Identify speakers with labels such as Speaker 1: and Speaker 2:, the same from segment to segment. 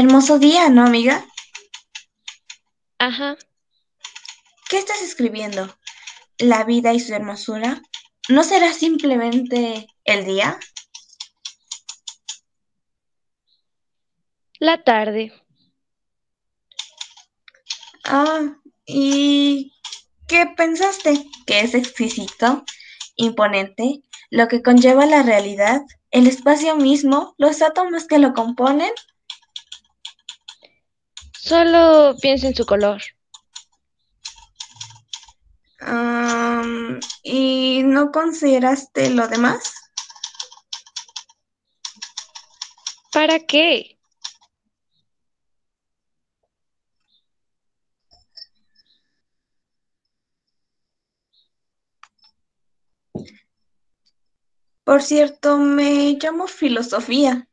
Speaker 1: Hermoso día, ¿no, amiga?
Speaker 2: Ajá.
Speaker 1: ¿Qué estás escribiendo? ¿La vida y su hermosura? ¿No será simplemente el día?
Speaker 2: La tarde.
Speaker 1: Ah, ¿y qué pensaste? ¿Que es exquisito, imponente, lo que conlleva la realidad, el espacio mismo, los átomos que lo componen?
Speaker 2: Solo pienso en su color.
Speaker 1: Am, ¿y no consideraste lo demás?
Speaker 2: ¿Para qué?
Speaker 1: Por cierto, me llamo filosofía.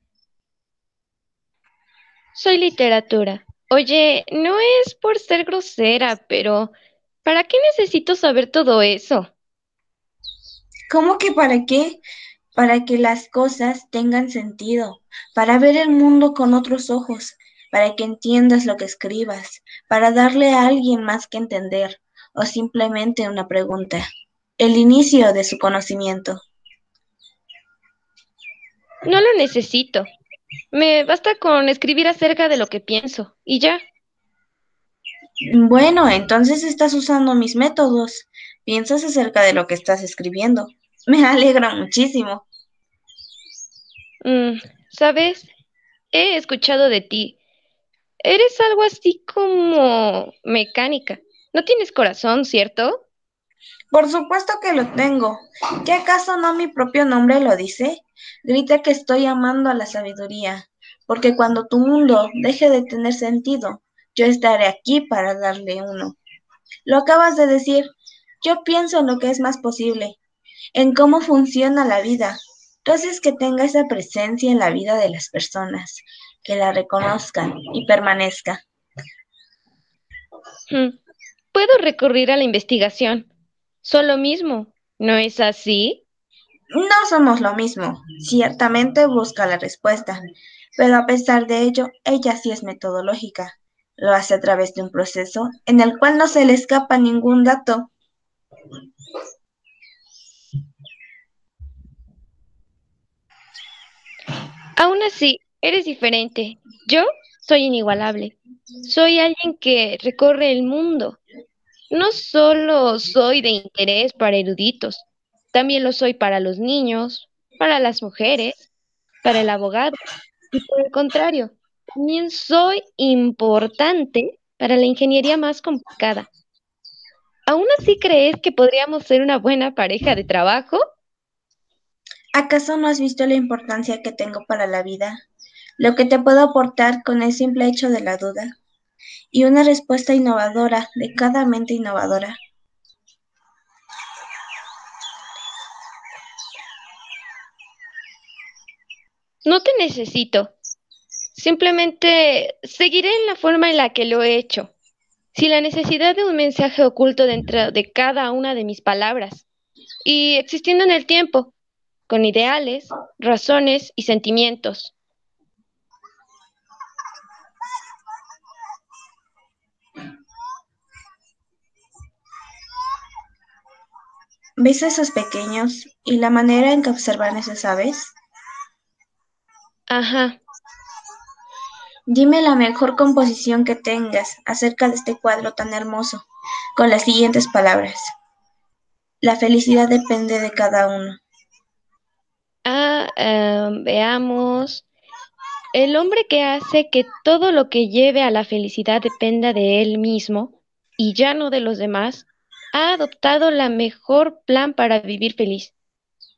Speaker 2: Soy literatura. Oye, no es por ser grosera, pero ¿para qué necesito saber todo eso?
Speaker 1: ¿Cómo que para qué? Para que las cosas tengan sentido, para ver el mundo con otros ojos, para que entiendas lo que escribas, para darle a alguien más que entender, o simplemente una pregunta, el inicio de su conocimiento.
Speaker 2: No lo necesito. Me basta con escribir acerca de lo que pienso y ya.
Speaker 1: Bueno, entonces estás usando mis métodos. Piensas acerca de lo que estás escribiendo. Me alegra muchísimo.
Speaker 2: Mm, ¿sabes? He escuchado de ti. Eres algo así como mecánica. No tienes corazón, ¿cierto?
Speaker 1: Por supuesto que lo tengo. ¿Qué acaso no mi propio nombre lo dice? Grita que estoy amando a la sabiduría, porque cuando tu mundo deje de tener sentido, yo estaré aquí para darle uno. Lo acabas de decir. Yo pienso en lo que es más posible, en cómo funciona la vida. Tú haces que tenga esa presencia en la vida de las personas, que la reconozcan y permanezca.
Speaker 2: Mm, Puedo recurrir a la investigación. Solo mismo. ¿No es así?
Speaker 1: No somos lo mismo. Ciertamente busca la respuesta, pero a pesar de ello, ella sí es metodológica. Lo hace a través de un proceso en el cual no se le escapa ningún dato.
Speaker 2: Aún así, eres diferente. Yo soy inigualable. Soy alguien que recorre el mundo. No solo soy de interés para eruditos, también lo soy para los niños, para las mujeres, para el abogado. Y por el contrario, también soy importante para la ingeniería más complicada. ¿Aún así crees que podríamos ser una buena pareja de trabajo?
Speaker 1: ¿Acaso no has visto la importancia que tengo para la vida? Lo que te puedo aportar con el simple hecho de la duda. Y una respuesta innovadora de cada mente innovadora.
Speaker 2: No te necesito. Simplemente seguiré en la forma en la que lo he hecho, sin la necesidad de un mensaje oculto dentro de cada una de mis palabras, y existiendo en el tiempo, con ideales, razones y sentimientos.
Speaker 1: ¿Ves a esos pequeños y la manera en que observan esas aves?
Speaker 2: Ajá.
Speaker 1: Dime la mejor composición que tengas acerca de este cuadro tan hermoso, con las siguientes palabras. La felicidad depende de cada uno.
Speaker 2: Ah, em, veamos. El hombre que hace que todo lo que lleve a la felicidad dependa de él mismo y ya no de los demás, ha adoptado la mejor plan para vivir feliz.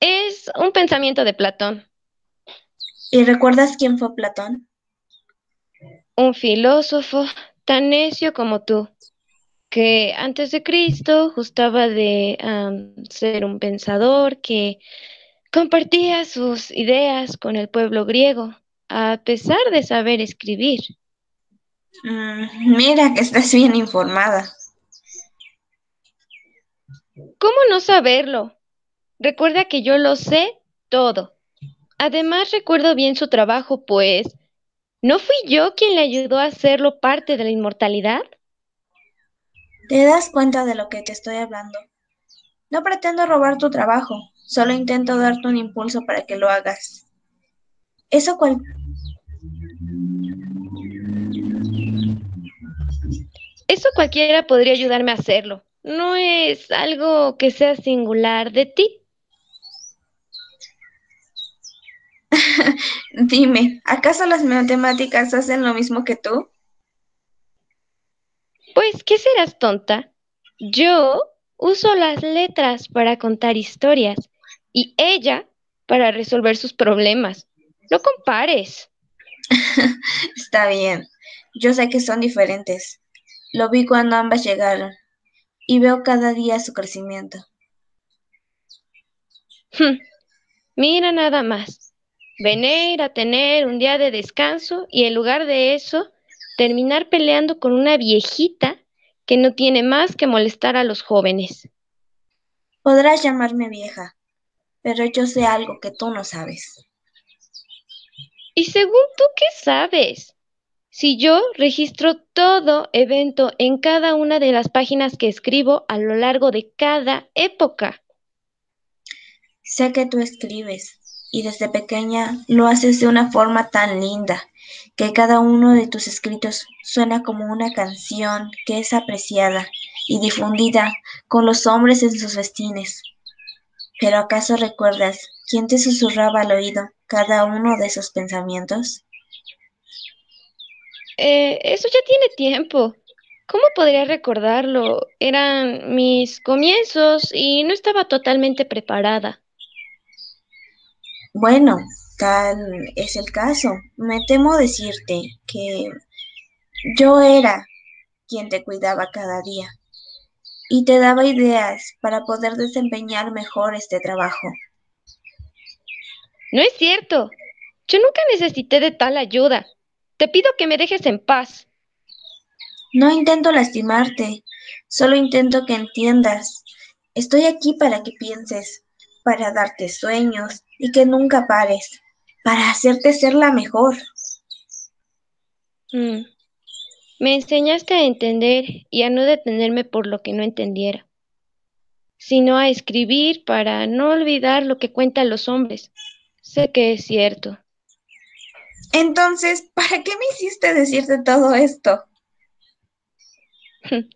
Speaker 2: Es un pensamiento de Platón,
Speaker 1: ¿Y recuerdas quién fue Platón?
Speaker 2: un filósofo tan necio como tú, que antes de Cristo gustaba de ser un pensador que compartía sus ideas con el pueblo griego, a pesar de saber escribir.
Speaker 1: Mm, mira que estás bien informada.
Speaker 2: ¿Cómo no saberlo? Recuerda que yo lo sé todo. Además, recuerdo bien su trabajo, pues ¿No fui yo quien le ayudó a hacerlo parte de la inmortalidad?
Speaker 1: ¿Te das cuenta de lo que te estoy hablando? No pretendo robar tu trabajo, solo intento darte un impulso para que lo hagas. Eso cual...
Speaker 2: Eso cualquiera podría ayudarme a hacerlo. No es algo que sea singular de ti.
Speaker 1: Dime, ¿acaso las matemáticas hacen lo mismo que tú?
Speaker 2: Pues, ¿qué serás tonta? Yo uso las letras para contar historias y ella para resolver sus problemas. No compares.
Speaker 1: Está bien. Yo sé que son diferentes. Lo vi cuando ambas llegaron y veo cada día su crecimiento.
Speaker 2: Mira nada más venir a tener un día de descanso y en lugar de eso, terminar peleando con una viejita que no tiene más que molestar a los jóvenes.
Speaker 1: Podrás llamarme vieja, pero yo sé algo que tú no sabes.
Speaker 2: ¿Y según tú qué sabes? Si yo registro todo evento en cada una de las páginas que escribo a lo largo de cada época.
Speaker 1: Sé que tú escribes, y desde pequeña lo haces de una forma tan linda que cada uno de tus escritos suena como una canción que es apreciada y difundida con los hombres en sus festines. Pero ¿acaso recuerdas quién te susurraba al oído cada uno de esos pensamientos?
Speaker 2: Eh, eso ya tiene tiempo. ¿Cómo podría recordarlo? Eran mis comienzos y no estaba totalmente preparada.
Speaker 1: Bueno, tal es el caso. Me temo decirte que yo era quien te cuidaba cada día y te daba ideas para poder desempeñar mejor este trabajo.
Speaker 2: No es cierto. Yo nunca necesité de tal ayuda. Te pido que me dejes en paz.
Speaker 1: No intento lastimarte, solo intento que entiendas. Estoy aquí para que pienses, para darte sueños y que nunca pares, para hacerte ser la mejor.
Speaker 2: Mm. Me enseñaste a entender y a no detenerme por lo que no entendiera, sino a escribir para no olvidar lo que cuentan los hombres. Sé que es cierto.
Speaker 1: Entonces, ¿para qué me hiciste decirte todo esto?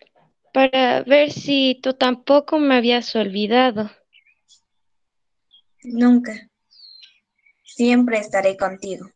Speaker 2: para ver si tú tampoco me habías olvidado.
Speaker 1: Nunca. Siempre estaré contigo.